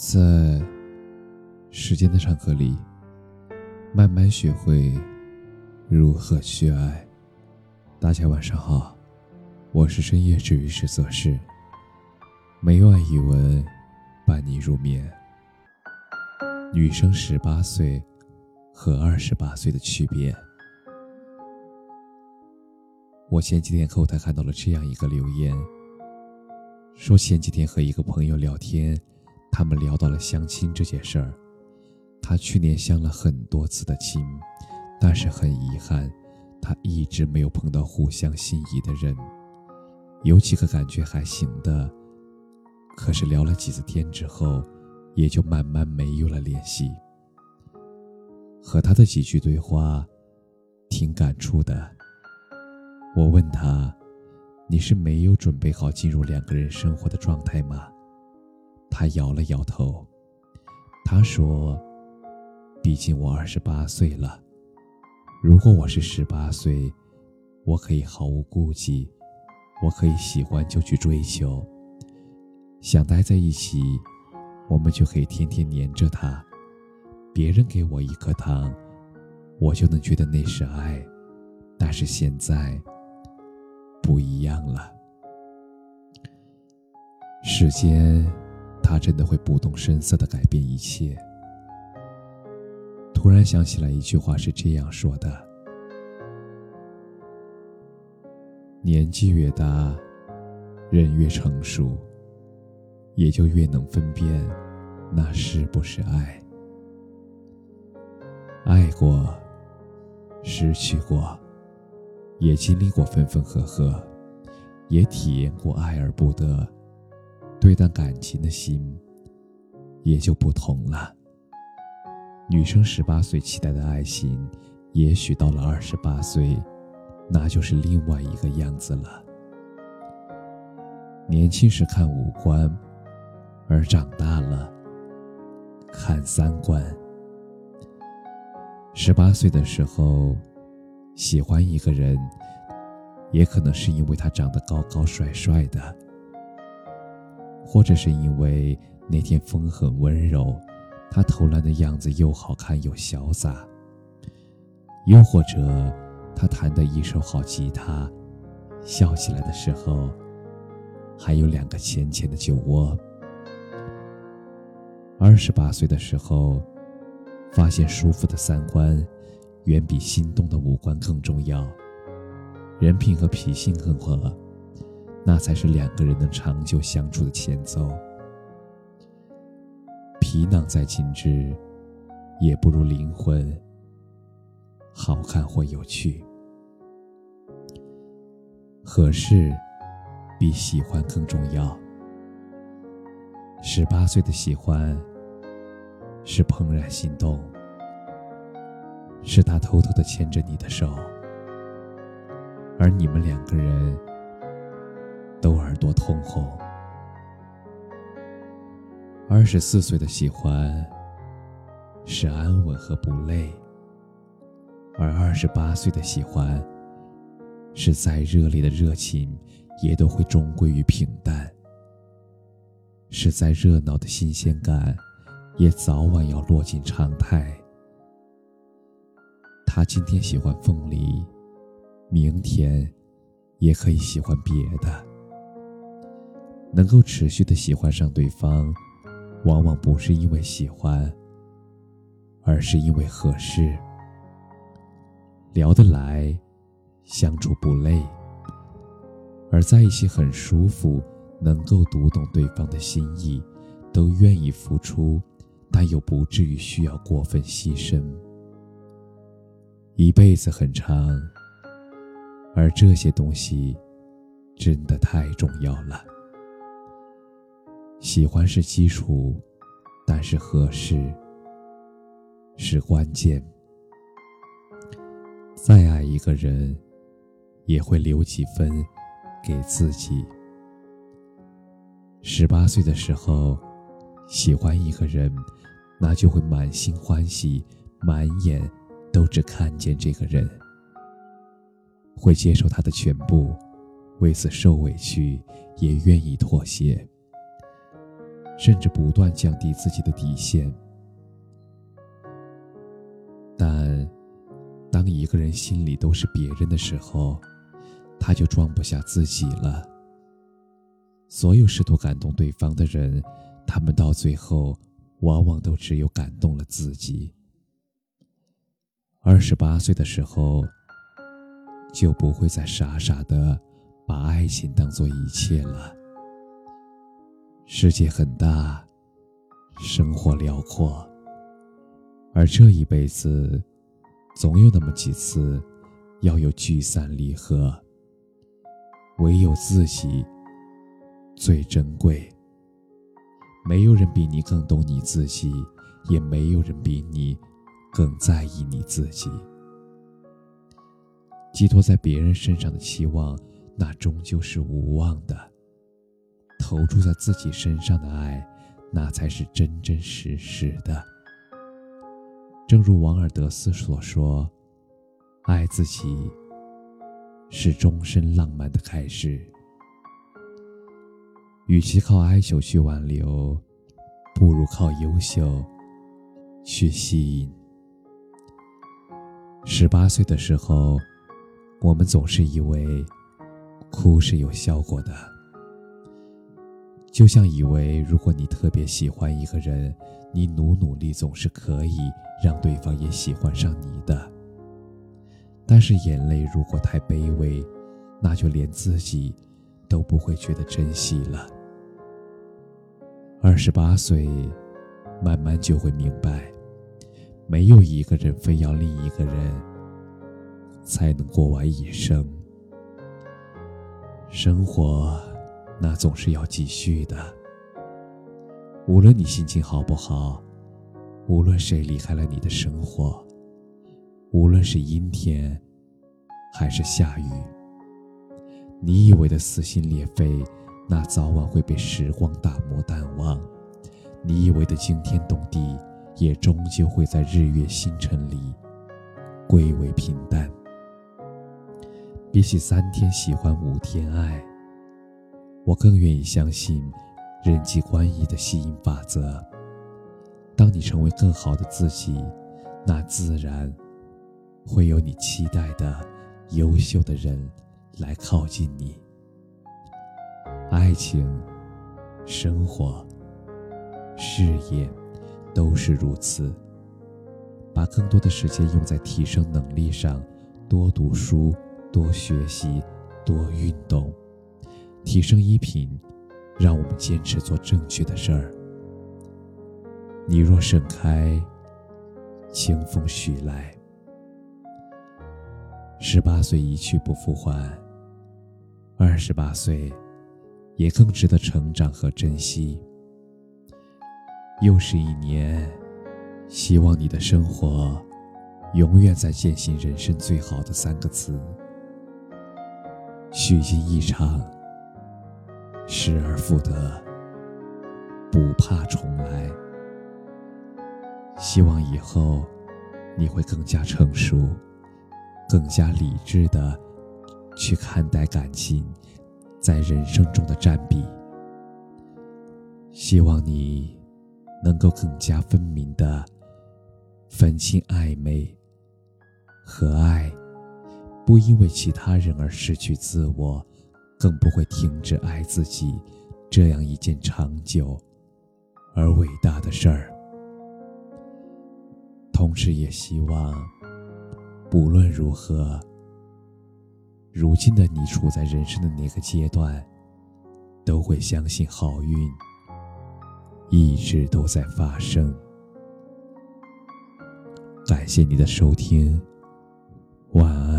在时间的长河里，慢慢学会如何去爱。大家晚上好，我是深夜治愈师则是每晚一文伴你入眠。女生十八岁和二十八岁的区别。我前几天后台看到了这样一个留言，说前几天和一个朋友聊天。他们聊到了相亲这件事儿。他去年相了很多次的亲，但是很遗憾，他一直没有碰到互相心仪的人。有几个感觉还行的，可是聊了几次天之后，也就慢慢没有了联系。和他的几句对话，挺感触的。我问他：“你是没有准备好进入两个人生活的状态吗？”他摇了摇头，他说：“毕竟我二十八岁了，如果我是十八岁，我可以毫无顾忌，我可以喜欢就去追求，想待在一起，我们就可以天天黏着他。别人给我一颗糖，我就能觉得那是爱。但是现在不一样了，时间。”他真的会不动声色的改变一切。突然想起来一句话是这样说的：年纪越大，人越成熟，也就越能分辨那是不是爱。爱过，失去过，也经历过分分合合，也体验过爱而不得。对待感情的心也就不同了。女生十八岁期待的爱情，也许到了二十八岁，那就是另外一个样子了。年轻时看五官，而长大了看三观。十八岁的时候喜欢一个人，也可能是因为他长得高高帅帅的。或者是因为那天风很温柔，他投篮的样子又好看又潇洒；又或者他弹的一手好吉他，笑起来的时候还有两个浅浅的酒窝。二十八岁的时候，发现舒服的三观远比心动的五官更重要，人品和脾性更合。那才是两个人能长久相处的前奏。皮囊再精致，也不如灵魂好看或有趣。合适比喜欢更重要。十八岁的喜欢是怦然心动，是他偷偷的牵着你的手，而你们两个人。都耳朵通红。二十四岁的喜欢是安稳和不累，而二十八岁的喜欢是再热烈的热情也都会终归于平淡，是再热闹的新鲜感也早晚要落进常态。他今天喜欢凤梨，明天也可以喜欢别的。能够持续的喜欢上对方，往往不是因为喜欢，而是因为合适，聊得来，相处不累，而在一起很舒服，能够读懂对方的心意，都愿意付出，但又不至于需要过分牺牲。一辈子很长，而这些东西，真的太重要了。喜欢是基础，但是合适是关键。再爱一个人，也会留几分给自己。十八岁的时候，喜欢一个人，那就会满心欢喜，满眼都只看见这个人，会接受他的全部，为此受委屈，也愿意妥协。甚至不断降低自己的底线。但，当一个人心里都是别人的时候，他就装不下自己了。所有试图感动对方的人，他们到最后，往往都只有感动了自己。二十八岁的时候，就不会再傻傻的把爱情当做一切了。世界很大，生活辽阔，而这一辈子，总有那么几次，要有聚散离合。唯有自己最珍贵。没有人比你更懂你自己，也没有人比你更在意你自己。寄托在别人身上的期望，那终究是无望的。投注在自己身上的爱，那才是真真实实的。正如王尔德斯所说：“爱自己是终身浪漫的开始。”与其靠哀求去挽留，不如靠优秀去吸引。十八岁的时候，我们总是以为哭是有效果的。就像以为，如果你特别喜欢一个人，你努努力总是可以让对方也喜欢上你的。但是眼泪如果太卑微，那就连自己都不会觉得珍惜了。二十八岁，慢慢就会明白，没有一个人非要另一个人才能过完一生。生活。那总是要继续的。无论你心情好不好，无论谁离开了你的生活，无论是阴天还是下雨，你以为的撕心裂肺，那早晚会被时光打磨淡忘；你以为的惊天动地，也终究会在日月星辰里归为平淡。比起三天喜欢五天爱。我更愿意相信人际关系的吸引法则。当你成为更好的自己，那自然会有你期待的优秀的人来靠近你。爱情、生活、事业都是如此。把更多的时间用在提升能力上，多读书，多学习，多运动。提升衣品，让我们坚持做正确的事儿。你若盛开，清风徐来。十八岁一去不复还，二十八岁也更值得成长和珍惜。又是一年，希望你的生活永远在践行人生最好的三个字：虚惊一场。失而复得，不怕重来。希望以后你会更加成熟，更加理智的去看待感情在人生中的占比。希望你能够更加分明的分清暧昧和爱，不因为其他人而失去自我。更不会停止爱自己，这样一件长久而伟大的事儿。同时，也希望，不论如何，如今的你处在人生的哪个阶段，都会相信好运一直都在发生。感谢你的收听，晚安。